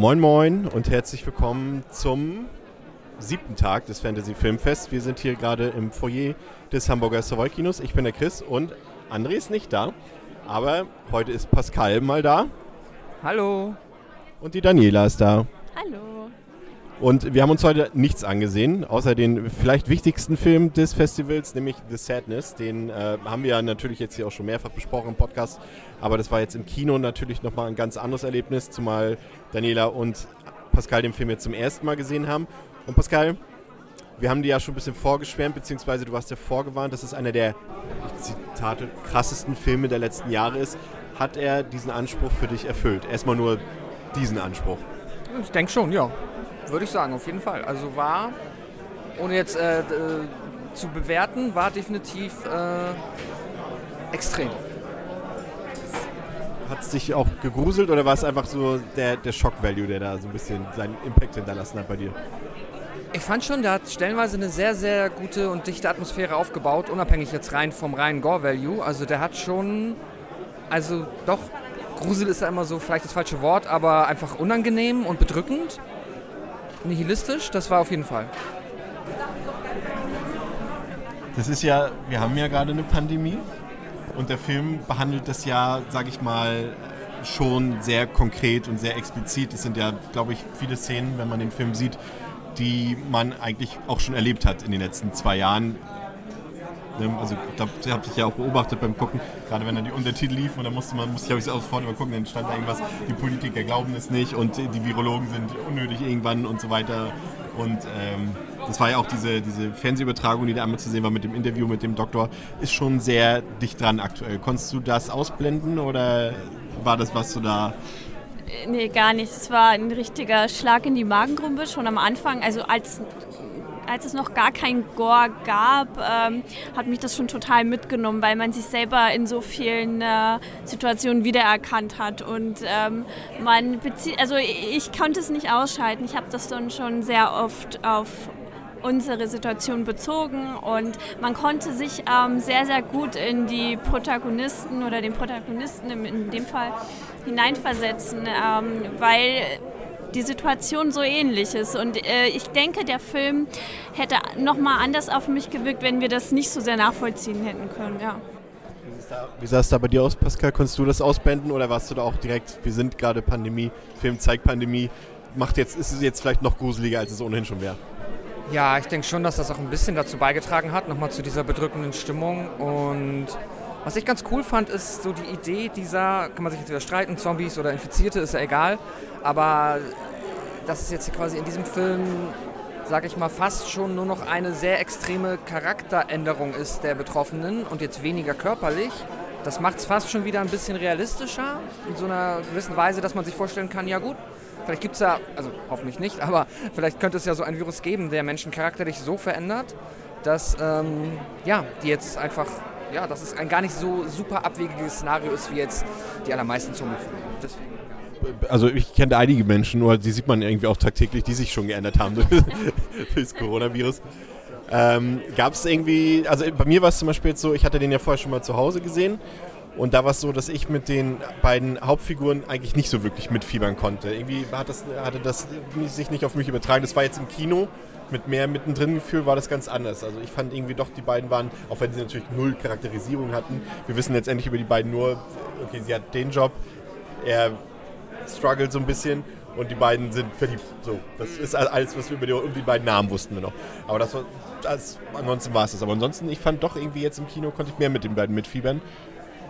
Moin Moin und herzlich willkommen zum siebten Tag des Fantasy Filmfests. Wir sind hier gerade im Foyer des Hamburger Savoy Kinos. Ich bin der Chris und André ist nicht da. Aber heute ist Pascal mal da Hallo. und die Daniela ist da. Hallo. Und wir haben uns heute nichts angesehen, außer den vielleicht wichtigsten Film des Festivals, nämlich The Sadness. Den äh, haben wir ja natürlich jetzt hier auch schon mehrfach besprochen im Podcast. Aber das war jetzt im Kino natürlich nochmal ein ganz anderes Erlebnis, zumal Daniela und Pascal den Film jetzt zum ersten Mal gesehen haben. Und Pascal, wir haben dir ja schon ein bisschen vorgeschwärmt, beziehungsweise du warst ja vorgewarnt, dass es einer der, ich Zitate, krassesten Filme der letzten Jahre ist. Hat er diesen Anspruch für dich erfüllt? Erstmal nur diesen Anspruch. Ich denke schon, ja. Würde ich sagen, auf jeden Fall. Also war, ohne jetzt äh, äh, zu bewerten, war definitiv äh, extrem. Hat es dich auch gegruselt oder war es einfach so der, der Shock-Value, der da so ein bisschen seinen Impact hinterlassen hat bei dir? Ich fand schon, der hat stellenweise eine sehr, sehr gute und dichte Atmosphäre aufgebaut, unabhängig jetzt rein vom reinen Gore-Value. Also der hat schon, also doch, Grusel ist ja immer so vielleicht das falsche Wort, aber einfach unangenehm und bedrückend. Nihilistisch, das war auf jeden Fall. Das ist ja, wir haben ja gerade eine Pandemie und der Film behandelt das ja, sag ich mal, schon sehr konkret und sehr explizit. Es sind ja, glaube ich, viele Szenen, wenn man den Film sieht, die man eigentlich auch schon erlebt hat in den letzten zwei Jahren. Also ich ihr habt dich ja auch beobachtet beim Gucken, gerade wenn dann die Untertitel liefen und dann musste man, musste ich habe ich sofort übergucken, dann stand da irgendwas, die Politiker glauben es nicht und die Virologen sind unnötig irgendwann und so weiter. Und ähm, das war ja auch diese, diese Fernsehübertragung, die da einmal zu sehen war mit dem Interview mit dem Doktor, ist schon sehr dicht dran aktuell. Konntest du das ausblenden oder war das, was du da Nee, gar nicht. Es war ein richtiger Schlag in die Magengrube schon am Anfang. Also als, als es noch gar kein Gore gab, ähm, hat mich das schon total mitgenommen, weil man sich selber in so vielen äh, Situationen wiedererkannt hat. Und ähm, man bezieht, also ich konnte es nicht ausschalten. Ich habe das dann schon sehr oft auf unsere Situation bezogen und man konnte sich ähm, sehr, sehr gut in die Protagonisten oder den Protagonisten in dem Fall hineinversetzen, ähm, weil die Situation so ähnlich ist. Und äh, ich denke, der Film hätte nochmal anders auf mich gewirkt, wenn wir das nicht so sehr nachvollziehen hätten können. Ja. Wie sah es da bei dir aus, Pascal? Konntest du das ausblenden oder warst du da auch direkt, wir sind gerade Pandemie, Film zeigt Pandemie, macht jetzt, ist es jetzt vielleicht noch gruseliger, als es ohnehin schon wäre? Ja, ich denke schon, dass das auch ein bisschen dazu beigetragen hat, nochmal zu dieser bedrückenden Stimmung. Und was ich ganz cool fand, ist so die Idee dieser, kann man sich jetzt wieder streiten, Zombies oder Infizierte, ist ja egal. Aber dass es jetzt quasi in diesem Film, sage ich mal, fast schon nur noch eine sehr extreme Charakteränderung ist der Betroffenen und jetzt weniger körperlich. Das macht es fast schon wieder ein bisschen realistischer, in so einer gewissen Weise, dass man sich vorstellen kann, ja gut, Vielleicht gibt es ja, also hoffentlich nicht, aber vielleicht könnte es ja so ein Virus geben, der Menschen charakterlich so verändert, dass ähm, ja, die jetzt einfach, ja, dass es ein gar nicht so super abwegiges Szenario ist, wie jetzt die allermeisten Zombie-Filme. Deswegen. Also ich kenne einige Menschen, nur die sieht man irgendwie auch tagtäglich, die sich schon geändert haben durch, durch das Coronavirus. Ähm, Gab es irgendwie, also bei mir war es zum Beispiel jetzt so, ich hatte den ja vorher schon mal zu Hause gesehen und da war es so, dass ich mit den beiden Hauptfiguren eigentlich nicht so wirklich mitfiebern konnte. Irgendwie hat das, hatte das sich nicht auf mich übertragen. Das war jetzt im Kino mit mehr mittendrin Gefühl, war das ganz anders. Also ich fand irgendwie doch, die beiden waren, auch wenn sie natürlich null Charakterisierung hatten, wir wissen letztendlich über die beiden nur, okay, sie hat den Job, er struggelt so ein bisschen und die beiden sind verliebt. So, das ist alles, was wir über die, über die beiden Namen wussten wir noch. Aber das war, das, ansonsten war es das. Aber ansonsten, ich fand doch irgendwie jetzt im Kino konnte ich mehr mit den beiden mitfiebern.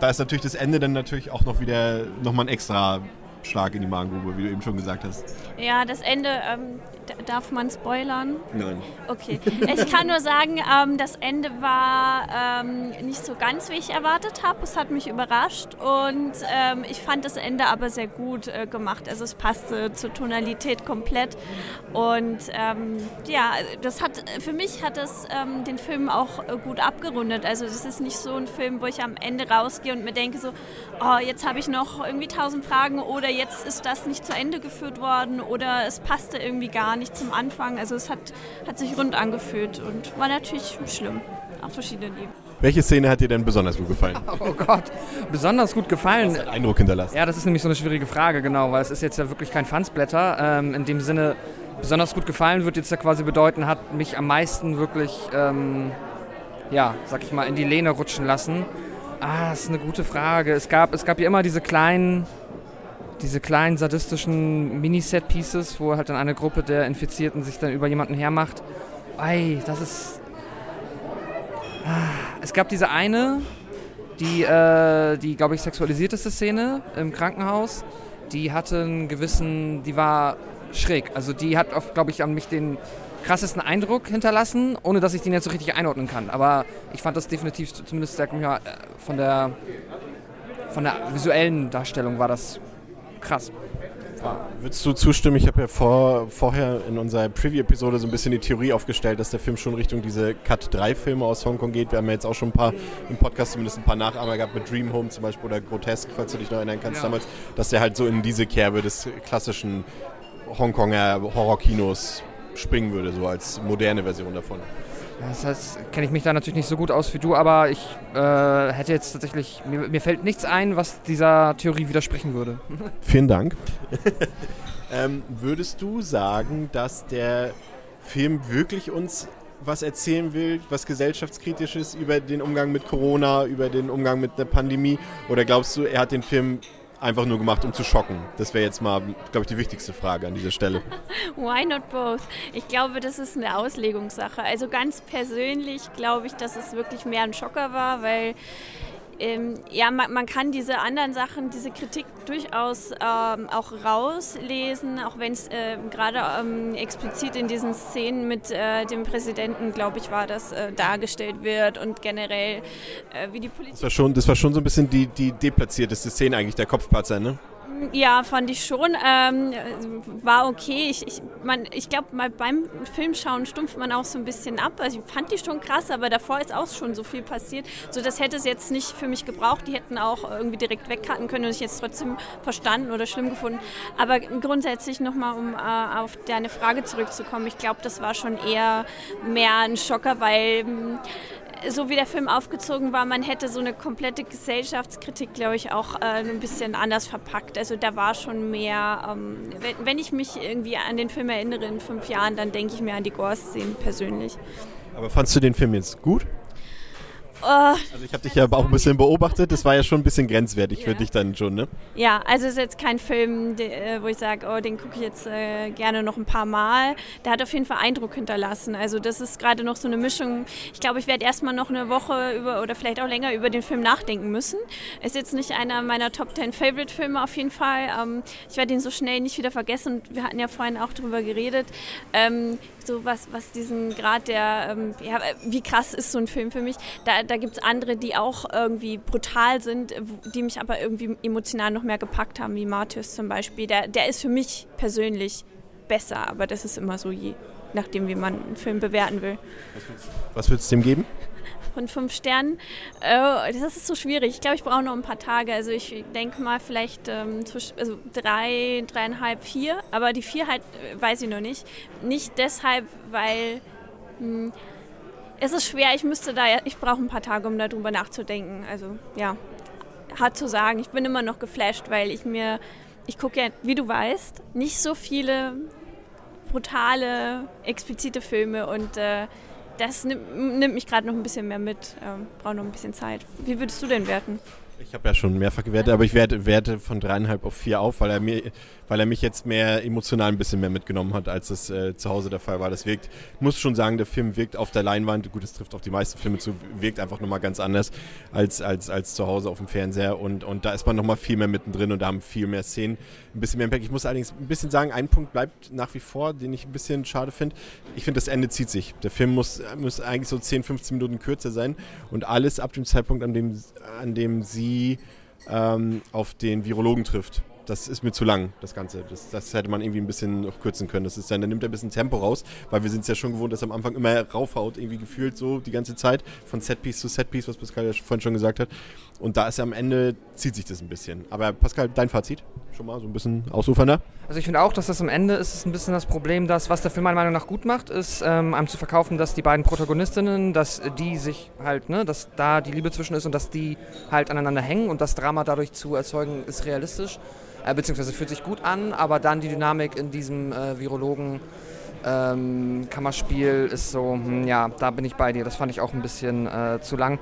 Da ist natürlich das Ende dann natürlich auch noch wieder nochmal ein extra Schlag in die Magengrube, wie du eben schon gesagt hast. Ja, das Ende, ähm, darf man spoilern? Nein. Okay. Ich kann nur sagen, ähm, das Ende war ähm, nicht so ganz, wie ich erwartet habe. Es hat mich überrascht und ähm, ich fand das Ende aber sehr gut äh, gemacht. Also es passte zur Tonalität komplett und ähm, ja, das hat für mich hat das ähm, den Film auch äh, gut abgerundet. Also das ist nicht so ein Film, wo ich am Ende rausgehe und mir denke so, oh, jetzt habe ich noch irgendwie tausend Fragen oder jetzt ist das nicht zu Ende geführt worden oder es passte irgendwie gar nicht zum Anfang. Also es hat, hat sich rund angefühlt und war natürlich schlimm auf verschiedenen Ebenen. Welche Szene hat dir denn besonders gut gefallen? Oh Gott, besonders gut gefallen. Eindruck hinterlassen. Ja, das ist nämlich so eine schwierige Frage, genau, weil es ist jetzt ja wirklich kein Fansblätter. Ähm, in dem Sinne, besonders gut gefallen wird jetzt ja quasi bedeuten, hat mich am meisten wirklich, ähm, ja, sag ich mal, in die Lehne rutschen lassen. Ah, das ist eine gute Frage. Es gab, es gab ja immer diese kleinen, diese kleinen sadistischen Mini-Set-Pieces, wo halt dann eine Gruppe der Infizierten sich dann über jemanden hermacht. Ei, das ist. Ah, Es gab diese eine, die, äh, die glaube ich, sexualisierteste Szene im Krankenhaus. Die hatte einen gewissen, die war schräg. Also die hat, glaube ich, an mich den krassesten Eindruck hinterlassen, ohne dass ich den jetzt so richtig einordnen kann. Aber ich fand das definitiv, zumindest ja, von der von der visuellen Darstellung war das krass. Würdest du zustimmen? Ich habe ja vor, vorher in unserer Preview-Episode so ein bisschen die Theorie aufgestellt, dass der Film schon Richtung diese Cut-3-Filme aus Hongkong geht. Wir haben ja jetzt auch schon ein paar im Podcast zumindest ein paar Nachahmer gehabt mit Dream Home zum Beispiel oder Grotesque, falls du dich noch erinnern kannst Ja. damals, dass der halt so in diese Kerbe des klassischen Hongkonger Horrorkinos springen würde, so als moderne Version davon. Das heißt, kenne ich mich da natürlich nicht so gut aus wie du, aber ich äh, hätte jetzt tatsächlich, mir, mir fällt nichts ein, was dieser Theorie widersprechen würde. Vielen Dank. ähm, würdest du sagen, dass der Film wirklich uns was erzählen will, was gesellschaftskritisches über den Umgang mit Corona, über den Umgang mit der Pandemie? Oder glaubst du, er hat den Film einfach nur gemacht, um zu schocken? Das wäre jetzt mal, glaube ich, die wichtigste Frage an dieser Stelle. Why not both? Ich glaube, das ist eine Auslegungssache. Also ganz persönlich glaube ich, dass es wirklich mehr ein Schocker war, weil ähm, ja, man, man kann diese anderen Sachen, diese Kritik durchaus ähm, auch rauslesen, auch wenn es äh, gerade ähm, explizit in diesen Szenen mit äh, dem Präsidenten, glaube ich, war das äh, dargestellt wird und generell äh, wie die Politik. Das war schon, das war schon so ein bisschen die, die deplatzierteste Szene eigentlich, der Kopfpatzer, ne? Ja, fand ich schon. Ähm, war okay. Ich, ich, man- ich glaube, beim Filmschauen stumpft man auch so ein bisschen ab. Also ich fand die schon krass, aber davor ist auch schon so viel passiert. So, das hätte es jetzt nicht für mich gebraucht. Die hätten auch irgendwie direkt wegcutten können und ich jetzt trotzdem verstanden oder schlimm gefunden. Aber grundsätzlich nochmal, um äh, auf deine Frage zurückzukommen, ich glaube, das war schon eher mehr ein Schocker, weil so wie der Film aufgezogen war, man hätte so eine komplette Gesellschaftskritik, glaube ich, auch äh, ein bisschen anders verpackt. Also da war schon mehr, ähm, wenn, wenn ich mich irgendwie an den Film erinnere in fünf Jahren, dann denke ich mir an die Gore-Szenen persönlich. Aber fandst du den Film jetzt gut? Oh, Also ich habe dich ja auch ein bisschen beobachtet, das war ja schon ein bisschen grenzwertig für dich dann schon, ne? ja, also es ist jetzt kein Film, äh, wo ich sage, oh, den gucke ich jetzt äh, gerne noch ein paar Mal. Der hat auf jeden Fall Eindruck hinterlassen. Also das ist gerade noch so eine Mischung. Ich glaube, ich werde erstmal noch eine Woche über oder vielleicht auch länger über den Film nachdenken müssen. Ist jetzt nicht einer meiner Top 10 Favorite-Filme auf jeden Fall. Ähm, ich werde ihn so schnell nicht wieder vergessen. Wir hatten ja vorhin auch drüber geredet. Ähm, so was, was diesen Grad der, ähm, ja, wie krass ist so ein Film für mich. Da, da gibt es andere, die auch irgendwie brutal sind, die mich aber irgendwie emotional noch mehr gepackt haben, wie Martyrs zum Beispiel. Der, der ist für mich persönlich besser, aber das ist immer so je nachdem, wie man einen Film bewerten will. Was würdest du dem geben? Von fünf Sternen, äh, das ist so schwierig. Ich glaube, ich brauche noch ein paar Tage. Also ich denke mal vielleicht ähm, also drei, dreieinhalb, vier. Aber die vier halt äh, weiß ich noch nicht. Nicht deshalb, weil hm, es ist schwer. Ich müsste da, ich brauche ein paar Tage, um darüber nachzudenken. Also ja, hart zu sagen. Ich bin immer noch geflasht, weil ich mir, ich gucke ja, wie du weißt, nicht so viele brutale, explizite Filme und äh, das nimmt, nimmt mich gerade noch ein bisschen mehr mit. Ähm, Brauche noch ein bisschen Zeit. Wie würdest du denn werten? Ich habe ja schon mehrfach gewertet, aber ich werte, werte von dreieinhalb auf vier auf, weil er, mir, weil er mich jetzt mehr emotional ein bisschen mehr mitgenommen hat, als es äh, zu Hause der Fall war. Das wirkt, muss schon sagen, der Film wirkt auf der Leinwand, gut, es trifft auf die meisten Filme zu, wirkt einfach nochmal ganz anders als, als, als zu Hause auf dem Fernseher. Und, und da ist man nochmal viel mehr mittendrin und da haben viel mehr Szenen, ein bisschen mehr Impact. Ich muss allerdings ein bisschen sagen, ein Punkt bleibt nach wie vor, den ich ein bisschen schade finde. Ich finde, das Ende zieht sich. Der Film muss, muss eigentlich so 10, 15 Minuten kürzer sein und alles ab dem Zeitpunkt, an dem, an dem sie ähm, auf den Virologen trifft. Das ist mir zu lang, das Ganze. Das, das hätte man irgendwie ein bisschen kürzen können. Das ist dann, dann nimmt er ein bisschen Tempo raus, weil wir sind es ja schon gewohnt, dass er am Anfang immer raufhaut, irgendwie gefühlt so die ganze Zeit, von Setpiece zu Setpiece, was Pascal ja vorhin schon gesagt hat. Und da ist er am Ende, zieht sich das ein bisschen. Aber Pascal, dein Fazit? Schon mal so ein bisschen ausufernder? Also ich finde auch, dass das am Ende ist, ist ein bisschen das Problem, dass was der Film meiner Meinung nach gut macht, ist ähm, einem zu verkaufen, dass die beiden Protagonistinnen, dass die sich halt, ne, dass da die Liebe zwischen ist und dass die halt aneinander hängen und das Drama dadurch zu erzeugen, ist realistisch äh, beziehungsweise fühlt sich gut an, aber dann die Dynamik in diesem äh, Virologen ähm, Kammerspiel ist so, hm, ja, da bin ich bei dir. Das fand ich auch ein bisschen äh, zu lang.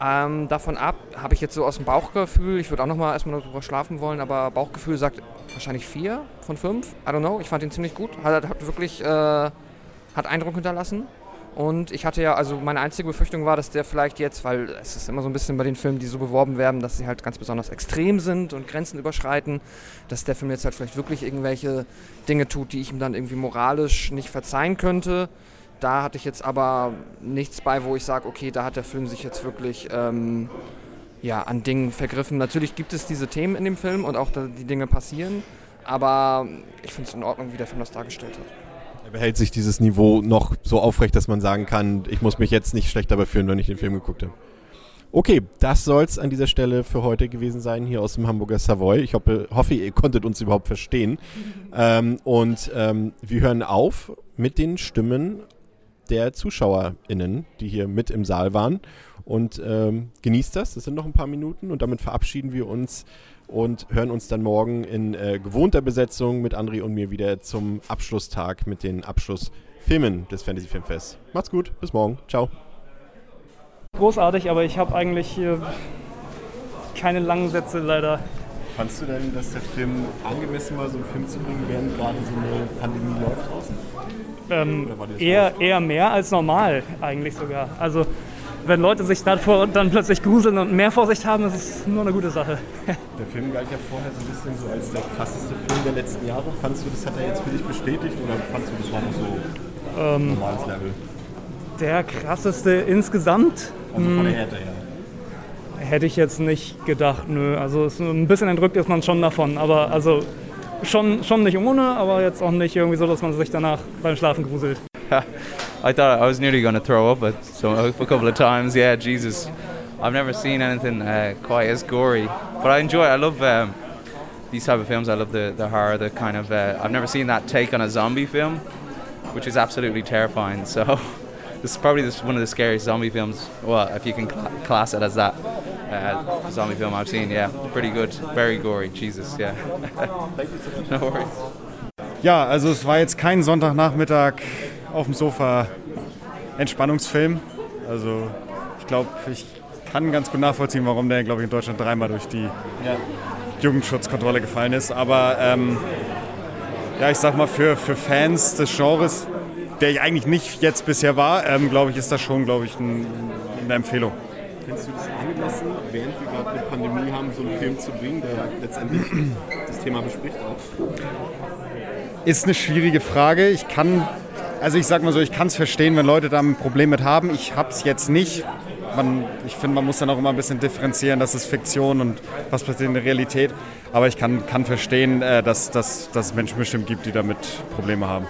Ähm, davon ab habe ich jetzt so aus dem Bauchgefühl, ich würde auch noch mal erstmal darüber schlafen wollen, aber Bauchgefühl sagt wahrscheinlich vier von fünf. I don't know, ich fand ihn ziemlich gut. Hat, hat wirklich äh, hat Eindruck hinterlassen. Und ich hatte ja, also meine einzige Befürchtung war, dass der vielleicht jetzt, weil es ist immer so ein bisschen bei den Filmen, die so beworben werden, dass sie halt ganz besonders extrem sind und Grenzen überschreiten, dass der Film jetzt halt vielleicht wirklich irgendwelche Dinge tut, die ich ihm dann irgendwie moralisch nicht verzeihen könnte. Da hatte ich jetzt aber nichts bei, wo ich sage, okay, da hat der Film sich jetzt wirklich ähm, ja, an Dingen vergriffen. Natürlich gibt es diese Themen in dem Film und auch die Dinge passieren, aber ich finde es in Ordnung, wie der Film das dargestellt hat. Er behält sich dieses Niveau noch so aufrecht, dass man sagen kann, ich muss mich jetzt nicht schlecht dabei fühlen, wenn ich den Film geguckt habe. Okay, das soll es an dieser Stelle für heute gewesen sein, hier aus dem Hamburger Savoy. Ich hoffe, hoffe ihr konntet uns überhaupt verstehen. ähm, und ähm, wir hören auf mit den Stimmen der ZuschauerInnen, die hier mit im Saal waren. Und ähm, genießt das, das sind noch ein paar Minuten und damit verabschieden wir uns und hören uns dann morgen in äh, gewohnter Besetzung mit André und mir wieder zum Abschlusstag mit den Abschlussfilmen des Fantasy Filmfests. Macht's gut, bis morgen. Ciao. Großartig, aber ich habe eigentlich äh, keine langen Sätze leider. Fandst du denn, dass der Film angemessen war, so einen Film zu bringen, während gerade so eine Pandemie läuft draußen? Ähm, eher, eher mehr als normal eigentlich sogar. Also wenn Leute sich davor dann plötzlich gruseln und mehr Vorsicht haben, das ist nur eine gute Sache. Der Film galt ja vorher so ein bisschen so als der krasseste Film der letzten Jahre. Fandest du, das hat er jetzt für dich bestätigt oder fandest du, das war noch so ähm, normales Level? Der krasseste insgesamt? Also von der Härte her. Hätte ich jetzt nicht gedacht, nö. Also ein bisschen entrückt ist man schon davon, aber also schon, schon nicht ohne, aber jetzt auch nicht irgendwie so, dass man sich danach beim Schlafen gruselt. I thought I was nearly going to throw up at so, a couple of times. Yeah, Jesus. I've never seen anything uh, quite as gory. But I enjoy it. I love um, these type of films. I love the, the horror, the kind of. Uh, I've never seen that take on a zombie film, which is absolutely terrifying. So this is probably this, one of the scariest zombie films. Well, if you can cl- class it as that. Uh, zombie film I've seen, yeah, pretty good, very gory, Jesus, yeah. no worries. Ja, also es war jetzt kein Sonntagnachmittag auf dem Sofa Entspannungsfilm. Also ich glaube, ich kann ganz gut nachvollziehen, warum der, glaube ich, in Deutschland dreimal durch die ja. Jugendschutzkontrolle gefallen ist. Aber ähm, ja, ich sag mal, für, für Fans des Genres, der ich eigentlich nicht jetzt bisher war, ähm, glaube ich, ist das schon, glaube ich, ein, eine Empfehlung. Findest du das angemessen, während wir gerade eine Pandemie haben, so einen Film zu bringen, der letztendlich das Thema bespricht auch? Ist eine schwierige Frage. Ich kann, also ich sag mal so, ich kann es verstehen, wenn Leute da ein Problem mit haben. Ich habe es jetzt nicht. Man, ich finde, man muss dann auch immer ein bisschen differenzieren, das ist Fiktion und was passiert in der Realität. Aber ich kann, kann verstehen, äh, dass, dass, dass es Menschen bestimmt gibt, die damit Probleme haben.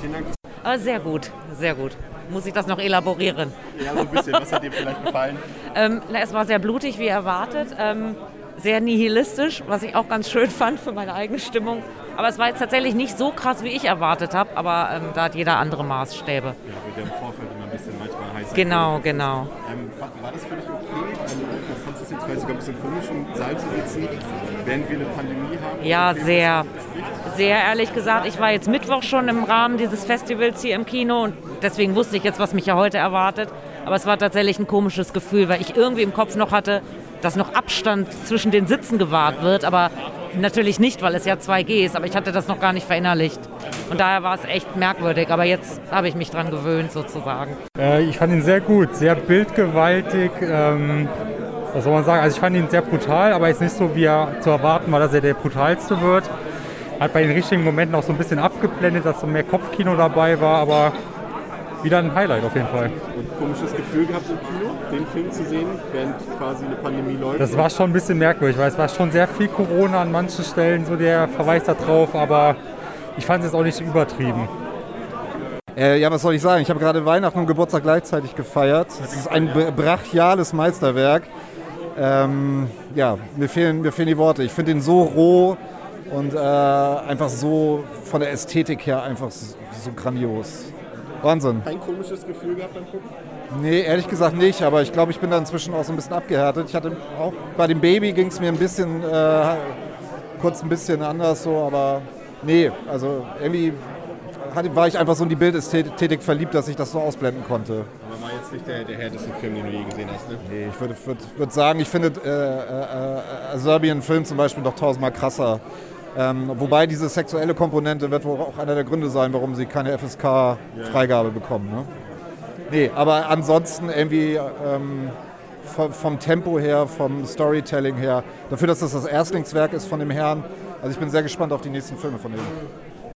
Vielen Dank. Oh, sehr gut, sehr gut. Muss ich das noch elaborieren? Ja, so ein bisschen. Was hat dir vielleicht gefallen? ähm, na, es war sehr blutig, wie erwartet. Ähm, sehr nihilistisch, was ich auch ganz schön fand für meine eigene Stimmung. Aber es war jetzt tatsächlich nicht so krass, wie ich erwartet habe, aber ähm, da hat jeder andere Maßstäbe. Ja, wird ja im Vorfeld immer ein bisschen manchmal heiß. Genau, genau. Ähm, war das für dich okay? Also, fandest du es jetzt vielleicht sogar ein bisschen komisch, im Saal zu sitzen, während wir eine Pandemie haben? Ja, sehr. Sehr ehrlich gesagt, ich war jetzt Mittwoch schon im Rahmen dieses Festivals hier im Kino und deswegen wusste ich jetzt, was mich ja heute erwartet. Aber es war tatsächlich ein komisches Gefühl, weil ich irgendwie im Kopf noch hatte, dass noch Abstand zwischen den Sitzen gewahrt wird, aber natürlich nicht, weil es ja 2G ist, aber ich hatte das noch gar nicht verinnerlicht. Und daher war es echt merkwürdig, aber jetzt habe ich mich dran gewöhnt sozusagen. Äh, ich fand ihn sehr gut, sehr bildgewaltig. Ähm, was soll man sagen? Also ich fand ihn sehr brutal, aber jetzt nicht so, wie er zu erwarten war, dass er der brutalste wird. Hat bei den richtigen Momenten auch so ein bisschen abgeblendet, dass so mehr Kopfkino dabei war, aber wieder ein Highlight auf jeden Fall. Und komisches Gefühl gehabt im Kino, den Film zu sehen, während quasi eine Pandemie läuft. Das war schon ein bisschen merkwürdig, weil es war schon sehr viel Corona an manchen Stellen, so der Verweis da drauf, aber ich fand es jetzt auch nicht übertrieben. Äh, ja, was soll ich sagen? Ich habe gerade Weihnachten und Geburtstag gleichzeitig gefeiert. Es ist ein brachiales Meisterwerk. Ähm, ja, mir fehlen, mir fehlen die Worte. Ich finde ihn so roh und äh, einfach so von der Ästhetik her einfach so, so grandios. Wahnsinn. Kein komisches Gefühl gehabt beim Gucken? Nee, ehrlich gesagt nicht, aber ich glaube, ich bin da inzwischen auch so ein bisschen abgehärtet. Ich hatte auch bei dem Baby ging es mir ein bisschen, äh, kurz ein bisschen anders so, aber nee, also irgendwie hatte, war ich einfach so in die Bildästhetik verliebt, dass ich das so ausblenden konnte. Aber war jetzt nicht der, der härteste Film, den du je gesehen hast, ne? Nee, ich würde würd, würd sagen, ich finde äh, äh, Serbien-Film zum Beispiel noch tausendmal krasser. Ähm, wobei diese sexuelle Komponente wird wohl auch einer der Gründe sein, warum sie keine FSK-Freigabe bekommen. Ne? Nee, aber ansonsten irgendwie ähm, vom, Tempo her, vom Storytelling her, dafür, dass das das Erstlingswerk ist von dem Herrn. Also ich bin sehr gespannt auf die nächsten Filme von ihm.